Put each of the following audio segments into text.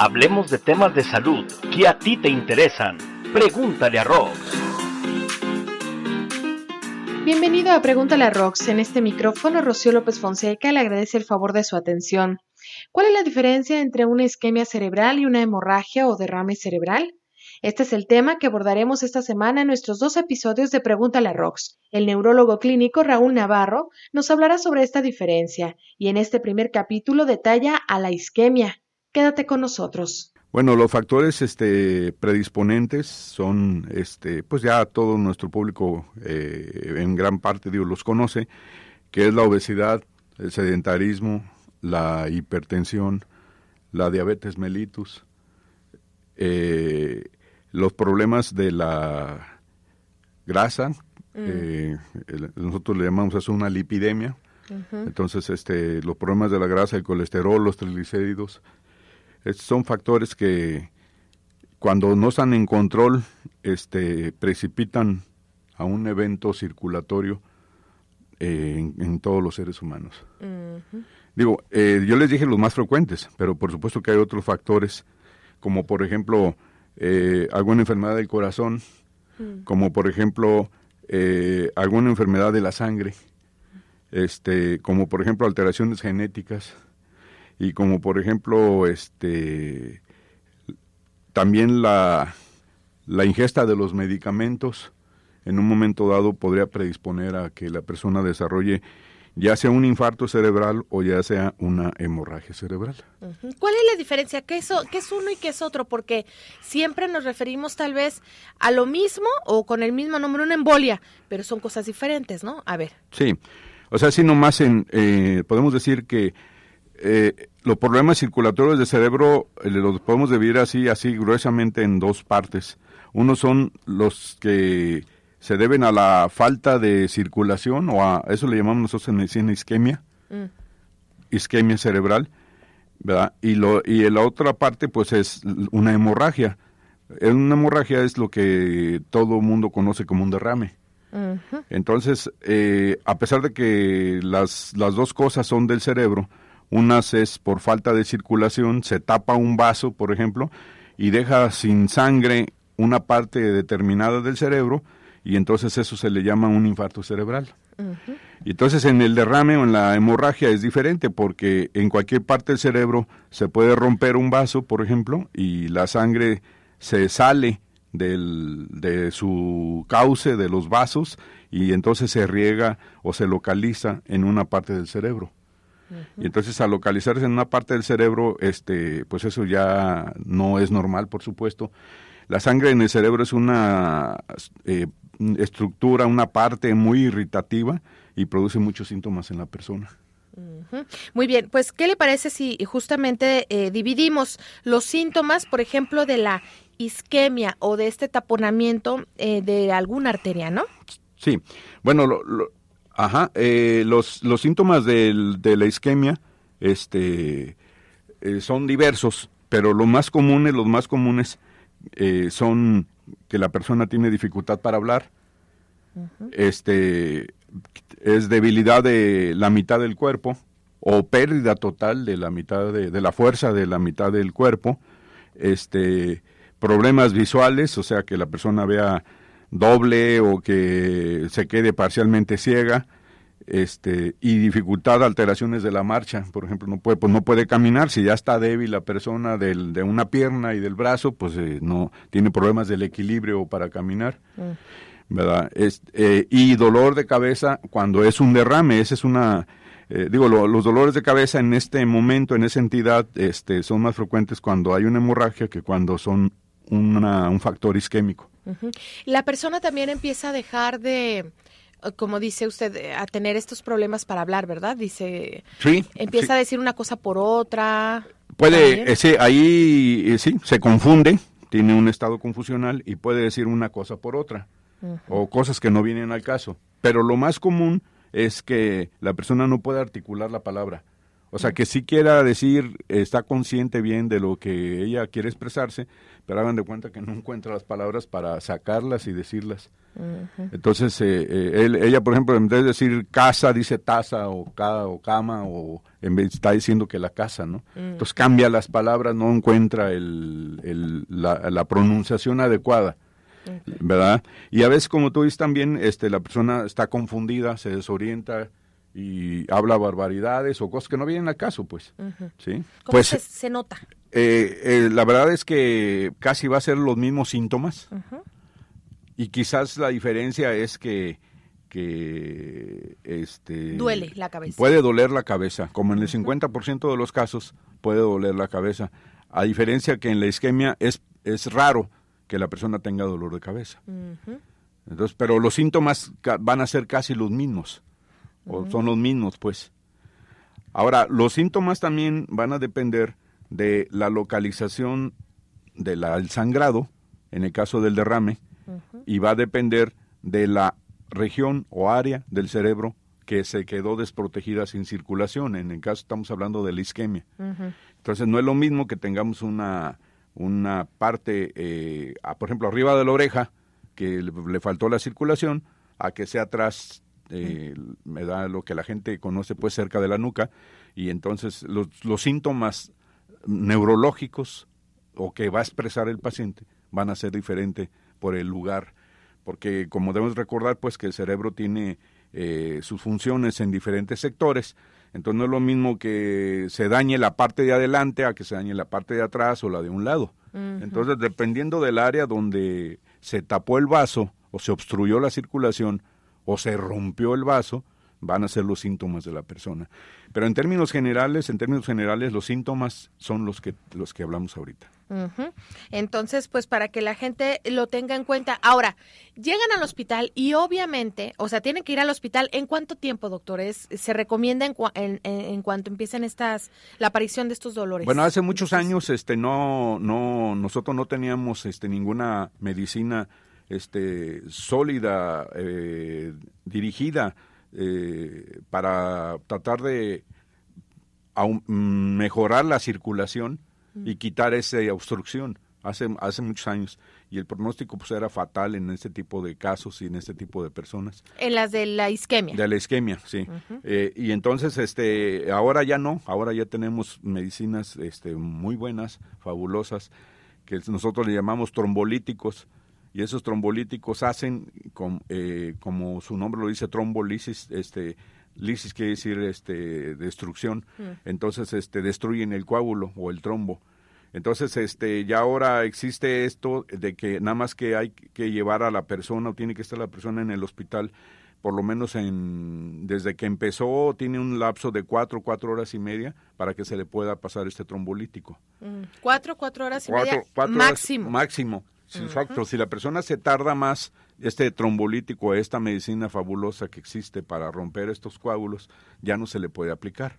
Hablemos de temas de salud que a ti te interesan. Pregúntale a Rox. Bienvenido a Pregúntale a Rox. En este micrófono, Rocío López Fonseca le agradece el favor de su atención. ¿Cuál es la diferencia entre una isquemia cerebral y una hemorragia o derrame cerebral? Este es el tema que abordaremos esta semana en nuestros dos episodios de Pregúntale a Rox. El neurólogo clínico Raúl Navarro nos hablará sobre esta diferencia y en este primer capítulo detalla a la isquemia. Quédate con nosotros. Bueno, los factores este, predisponentes son, este, pues ya todo nuestro público eh, en gran parte Dios los conoce, que es la obesidad, el sedentarismo, la hipertensión, la diabetes mellitus, eh, los problemas de la grasa, mm. eh, nosotros le llamamos eso una lipidemia, entonces este, los problemas de la grasa, el colesterol, los triglicéridos, son factores que cuando no están en control este, precipitan a un evento circulatorio eh, en, todos los seres humanos. Digo, eh, yo les dije los más frecuentes, pero por supuesto que hay otros factores, como por ejemplo eh, alguna enfermedad del corazón, mm. como por ejemplo alguna enfermedad de la sangre, este, como por ejemplo alteraciones genéticas y como por ejemplo este, también la, la ingesta de los medicamentos en un momento dado podría predisponer a que la persona desarrolle ya sea un infarto cerebral o ya sea una hemorragia cerebral. ¿Cuál es la diferencia? ¿Qué es, ¿Qué es uno y qué es otro? Porque siempre nos referimos tal vez a lo mismo o con el mismo nombre, una embolia, pero son cosas diferentes, ¿no? A ver. Sí, o sea, si nomás en, eh, podemos decir que eh, los problemas circulatorios del cerebro eh, los podemos dividir así, así gruesamente en dos partes. Uno son los que se deben a la falta de circulación o a eso le llamamos nosotros en medicina isquemia, mm. isquemia cerebral, ¿verdad? Y, lo, y la otra parte pues es una hemorragia. Una hemorragia es lo que todo mundo conoce como un derrame. Entonces, eh, a pesar de que las, las dos cosas son del cerebro, unas es por falta de circulación, se tapa un vaso, por ejemplo, y deja sin sangre una parte determinada del cerebro, y entonces eso se le llama un infarto cerebral. Y entonces en el derrame o en la hemorragia es diferente porque en cualquier parte del cerebro se puede romper un vaso, por ejemplo, y la sangre se sale del, de su cauce de los vasos y entonces se riega o se localiza en una parte del cerebro. Y entonces al localizarse en una parte del cerebro, este, pues eso ya no es normal, por supuesto. La sangre en el cerebro es una eh, estructura, una parte muy irritativa y produce muchos síntomas en la persona. Muy bien, pues ¿qué le parece si justamente eh, dividimos los síntomas, por ejemplo, de la isquemia o de este taponamiento eh, de alguna arteria, ¿no? Sí, bueno, ajá, eh, los, los síntomas de la isquemia este, son diversos, pero los más comunes, los más comunes son que la persona tiene dificultad para hablar, este es debilidad de la mitad del cuerpo o pérdida total de la mitad de, de, la fuerza de la mitad del cuerpo, este problemas visuales, o sea que la persona vea doble o que se quede parcialmente ciega, este y dificultad alteraciones de la marcha. Por ejemplo no puede pues no puede caminar. Si ya está débil la persona del, de una pierna y del brazo pues eh, no tiene problemas del equilibrio para caminar mm. verdad es, eh, y dolor de cabeza cuando es un derrame. Esa es una eh, digo los dolores de cabeza en este momento en esa entidad este son más frecuentes cuando hay una hemorragia que cuando son una, un factor isquémico la persona también empieza a dejar de como dice usted, eh, a tener estos problemas para hablar, ¿verdad? Dice, sí, empieza a decir una cosa por otra. Puede, ese, ahí eh, sí, se confunde, tiene un estado confusional y puede decir una cosa por otra, o cosas que no vienen al caso. Pero lo más común es que la persona no puede articular la palabra, O sea, que sí quiera decir, está consciente bien de lo que ella quiere expresarse, pero hagan de cuenta que no encuentra las palabras para sacarlas y decirlas. Entonces, eh, eh, él, ella, por ejemplo, en vez de decir casa, dice taza o, ca, o cama, o en vez está diciendo que la casa, ¿no? Mm. Entonces cambia las palabras, no encuentra el, el, la, la, pronunciación adecuada. ¿Verdad? Y a veces, como tú dices también, este, la persona está confundida, se desorienta, y habla barbaridades o cosas que no vienen al caso, pues. ¿sí? ¿Cómo pues, se, nota? Eh, eh, la verdad es que casi va a ser los mismos síntomas y quizás la diferencia es que que este duele la cabeza. Puede doler la cabeza, como en el 50% de los casos puede doler la cabeza, a diferencia que en la isquemia es es raro que la persona tenga dolor de cabeza. Entonces, pero los síntomas van a ser casi los mismos o son los mismos, pues. Ahora, los síntomas también van a depender de la localización del sangrado, en el caso del derrame, y va a depender de la región o área del cerebro que se quedó desprotegida sin circulación. En el caso estamos hablando de la isquemia. Entonces no es lo mismo que tengamos una, una parte, eh, por ejemplo, arriba de la oreja, que le, faltó la circulación, a que sea atrás eh, me da lo que la gente conoce pues cerca de la nuca y entonces los, los síntomas neurológicos o que va a expresar el paciente van a ser diferentes por el lugar porque como debemos recordar pues que el cerebro tiene eh, sus funciones en diferentes sectores entonces no es lo mismo que se dañe la parte de adelante a que se dañe la parte de atrás o la de un lado. Entonces dependiendo del área donde se tapó el vaso o se obstruyó la circulación o se rompió el vaso, van a ser los síntomas de la persona. Pero en términos generales, en términos generales, los síntomas son los que los que hablamos ahorita. Entonces, pues para que la gente lo tenga en cuenta. Ahora, llegan al hospital y obviamente, o sea, tienen que ir al hospital. ¿En cuánto tiempo, doctores? ¿Se recomienda en, en, cuanto empiecen estas, la aparición de estos dolores? Bueno, hace muchos años, este, no, no, nosotros no teníamos, este, ninguna medicina este, sólida, eh, dirigida eh, para tratar de mejorar la circulación y quitar esa obstrucción hace, hace muchos años y el pronóstico pues era fatal en este tipo de casos y en este tipo de personas. En las de la isquemia. De la isquemia, sí. Eh, y entonces, este, ahora ya no, ahora ya tenemos medicinas, este, muy buenas, fabulosas, que nosotros le llamamos trombolíticos, y esos trombolíticos hacen, eh, como su nombre lo dice, trombolisis, este, lisis quiere decir este, destrucción, mm. entonces este, destruyen el coágulo o el trombo. Entonces, este, ya ahora existe esto de que nada más que hay que llevar a la persona o tiene que estar la persona en el hospital, por lo menos en, desde que empezó, tiene un lapso de cuatro, cuatro horas y media para que se le pueda pasar este trombolítico. Mm. Cuatro, cuatro horas y media máximo. máximo. Exacto. Si la persona se tarda más, este trombolítico, esta medicina fabulosa que existe para romper estos coágulos, ya no se le puede aplicar.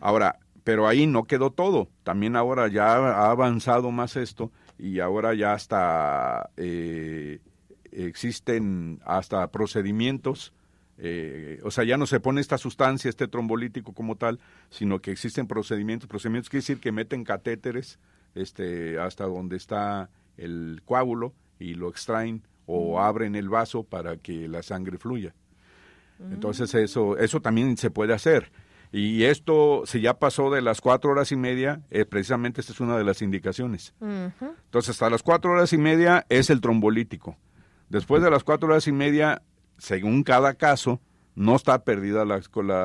Ahora, pero ahí no quedó todo. También ahora ya ha avanzado más esto y ahora ya hasta eh, existen hasta procedimientos. Eh, o sea, ya no se pone esta sustancia, este trombolítico como tal, sino que existen procedimientos. Procedimientos quiere decir que meten catéteres este, hasta donde está el coágulo y lo extraen o abren el vaso para que la sangre fluya. Entonces eso, eso también se puede hacer. Y esto, si ya pasó de las cuatro horas y media, eh, precisamente esta es una de las indicaciones. Entonces, hasta las cuatro horas y media es el trombolítico. Después de las cuatro horas y media, según cada caso, no está perdida la,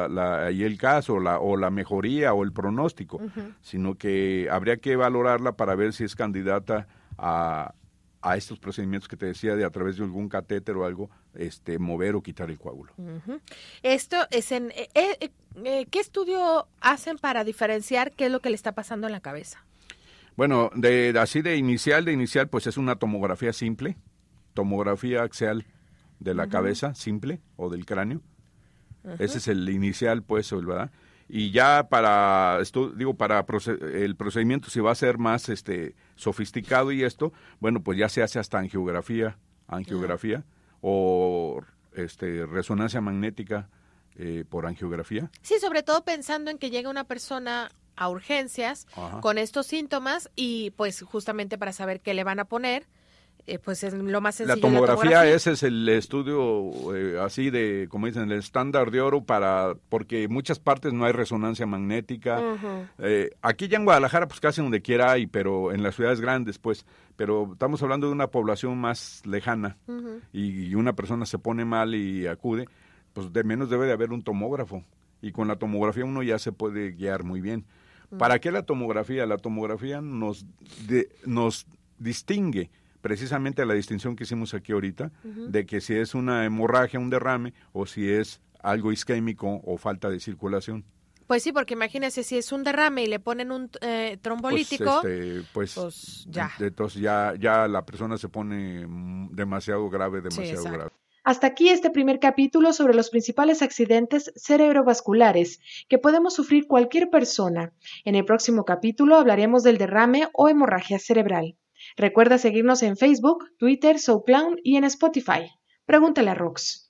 la, ahí el caso la, o la mejoría o el pronóstico, sino que habría que valorarla para ver si es candidata a, a estos procedimientos que te decía de a través de algún catéter o algo, este, mover o quitar el coágulo. Esto es en, eh, eh, eh, ¿qué estudio hacen para diferenciar qué es lo que le está pasando en la cabeza? Bueno, de, así de inicial, de inicial, pues es una tomografía simple, tomografía axial de la cabeza simple o del cráneo. Ese es el inicial, pues, ¿verdad? Y ya para esto digo para el procedimiento si va a ser más este sofisticado y esto bueno pues ya se hace hasta angiografía angiografía o este resonancia magnética eh, por angiografía. Sí, sobre todo pensando en que llega una persona a urgencias con estos síntomas y pues justamente para saber qué le van a poner eh, pues es lo más sencillo. La tomografía, ese es el estudio eh, así de, como dicen, el estándar de oro para, porque en muchas partes no hay resonancia magnética. Eh, aquí ya en Guadalajara, pues casi donde quiera hay, pero en las ciudades grandes, pues, pero estamos hablando de una población más lejana y, una persona se pone mal y acude, pues de menos debe de haber un tomógrafo y con la tomografía uno ya se puede guiar muy bien. ¿Para qué la tomografía? La tomografía nos, nos distingue precisamente la distinción que hicimos aquí ahorita, de que si es una hemorragia, un derrame, o si es algo isquémico o falta de circulación. Pues sí, porque imagínese si es un derrame y le ponen un eh, trombolítico, pues, este, pues, pues, ya. Entonces ya, ya la persona se pone demasiado grave, demasiado grave. Hasta aquí este primer capítulo sobre los principales accidentes cerebrovasculares que podemos sufrir cualquier persona. En el próximo capítulo hablaremos del derrame o hemorragia cerebral. Recuerda seguirnos en Facebook, Twitter, SoundCloud y en Spotify. Pregúntale a Rox.